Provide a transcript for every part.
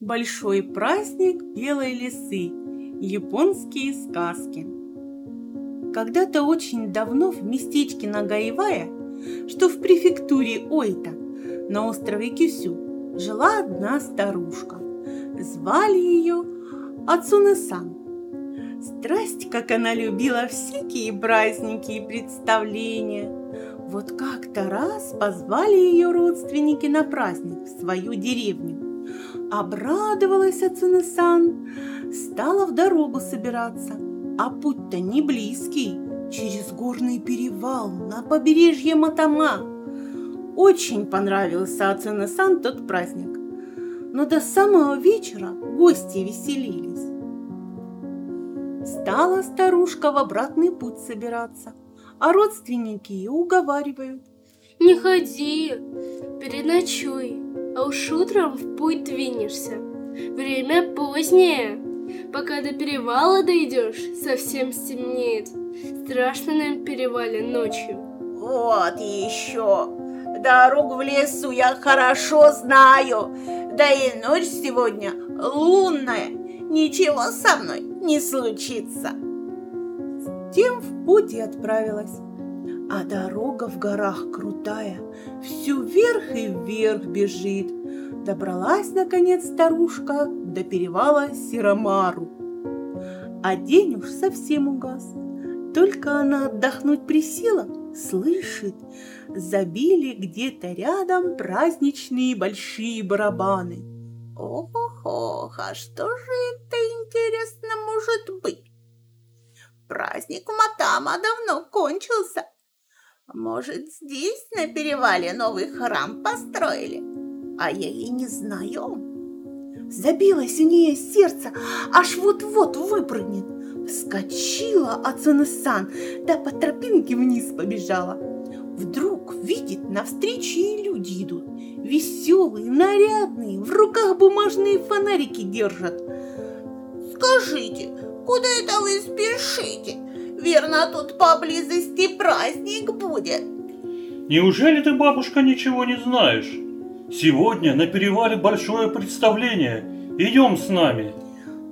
Большой праздник белой лисы. Японские сказки. Когда-то очень давно в местечке Нагаевая, что в префектуре Ойта, на острове Кюсю, жила одна старушка. Звали ее Ацуне-сан. Страсть, как она любила всякие праздники и представления. Вот как-то раз позвали ее родственники на праздник в свою деревню. Обрадовалась Ацуне-сан, стала в дорогу собираться, а путь-то не близкий, через горный перевал на побережье Матама. Очень понравился Ацуне-сан тот праздник, но до самого вечера гости веселились. Стала старушка в обратный путь собираться, а родственники ее уговаривают. Не ходи, переночуй, а уж утром в путь двинешься. Время позднее. Пока до перевала дойдешь, совсем стемнеет. Страшно на перевале ночью. Вот еще. Дорогу в лесу я хорошо знаю. Да и ночь сегодня лунная. Ничего со мной не случится. С тем в путь и отправилась. А дорога в горах крутая, всю вверх и вверх бежит. Добралась, наконец, старушка до перевала Сиромару. А день уж совсем угас. Только она отдохнуть присела, слышит, забили где-то рядом праздничные большие барабаны. Ох-ох, а что же это интересно может быть? Праздник Матама давно кончился. Может, здесь на перевале новый храм построили? А я и не знаю. Забилось у нее сердце, аж вот-вот выпрыгнет. Вскочила Ацуне-сан, да по тропинке вниз побежала. Вдруг видит, навстречу ей люди идут. Веселые, нарядные, в руках бумажные фонарики держат. Скажите, куда это вы спешите? Верно, тут поблизости праздник будет. Неужели ты, бабушка, ничего не знаешь? Сегодня на перевале большое представление. Идем с нами.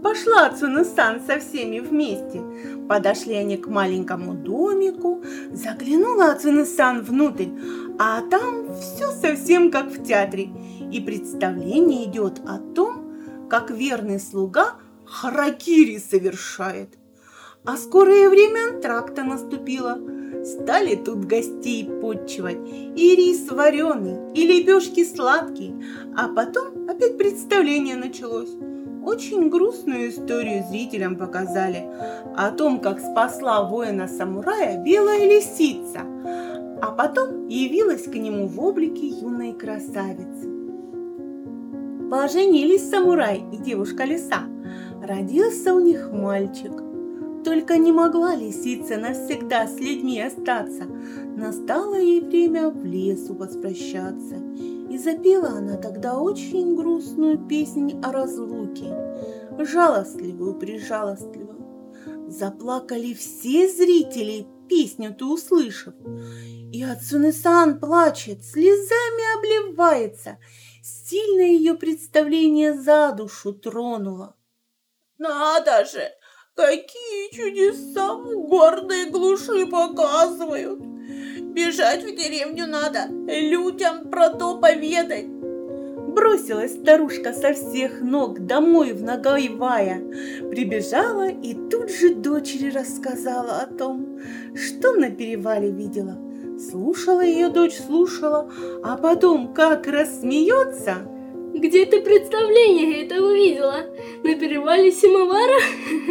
Пошла Цуна-сан со всеми вместе. Подошли они к маленькому домику, заглянула Цуна-сан внутрь, а там все совсем как в театре. И представление идет о том, как верный слуга харакири совершает – а скорое время антракта наступило. Стали тут гостей подчивать. И рис вареный, и лепешки сладкие. А потом опять представление началось. Очень грустную историю зрителям показали о том, как спасла воина-самурая белая лисица, а потом явилась к нему в облике юной красавицы. Поженились самурай и девушка-лиса. Родился у них мальчик – только не могла лисица навсегда с людьми остаться. Настало ей время в лесу воспрощаться. И запела она тогда очень грустную песнь о разлуке, жалостливую-прижалостливую. Заплакали все зрители, песню-то услышав. И Ацуне-сан плачет, слезами обливается. Сильно ее представление за душу тронуло. «Надо же! Какие чудеса в горной глуши показывают! Бежать в деревню надо, людям про то поведать. Бросилась старушка со всех ног домой в Нагаевая, прибежала и тут же дочери рассказала о том, что на перевале видела. Слушала ее дочь, слушала, а потом как рассмеется – где ты представление это увидела? На перевале Симовара?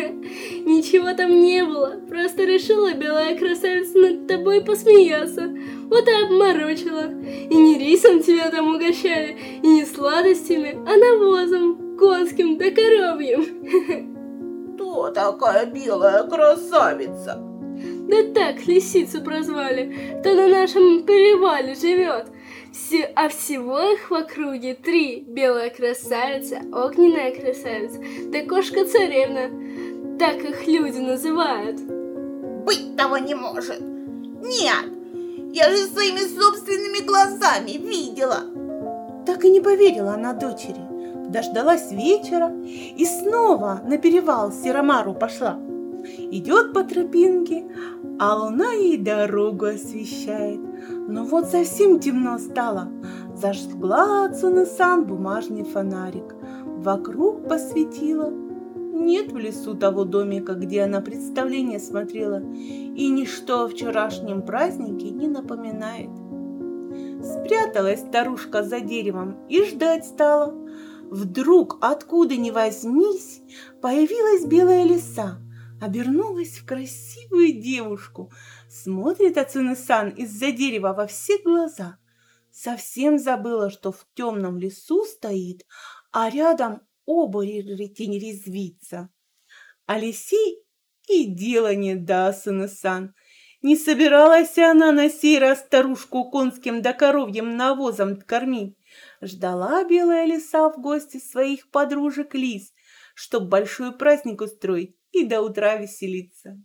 Ничего там не было. Просто решила белая красавица над тобой посмеяться. Вот и обморочила. И не рисом тебя там угощали, и не сладостями, а навозом, конским да коровьим. Кто такая белая красавица? Да так, лисицу прозвали, кто на нашем перевале живет. Все, а всего их в округе три. Белая красавица, огненная красавица, да кошка-царевна. Так их люди называют. Быть того не может. Нет, я же своими собственными глазами видела. Так и не поверила она дочери. Дождалась вечера и снова на перевал Серомару пошла. Идет по тропинке, а луна ей дорогу освещает. Но вот совсем темно стало. Зажгла Цунэ-сан бумажный фонарик. Вокруг посветила. Нет в лесу того домика, где она представление смотрела, и ничто о вчерашнем празднике не напоминает. Спряталась старушка за деревом и ждать стала. Вдруг, откуда ни возьмись, появилась белая лиса, обернулась в красивую девушку, смотрит Ацуны-сан из-за дерева во все глаза. Совсем забыла, что в темном лесу стоит, а рядом оборотень резвится. А лисей и дела не да, Ацуны-сан. Не собиралась она на сей раз старушку конским да коровьим навозом кормить. Ждала белая лиса в гости своих подружек лис, чтоб большой праздник устроить и до утра веселиться.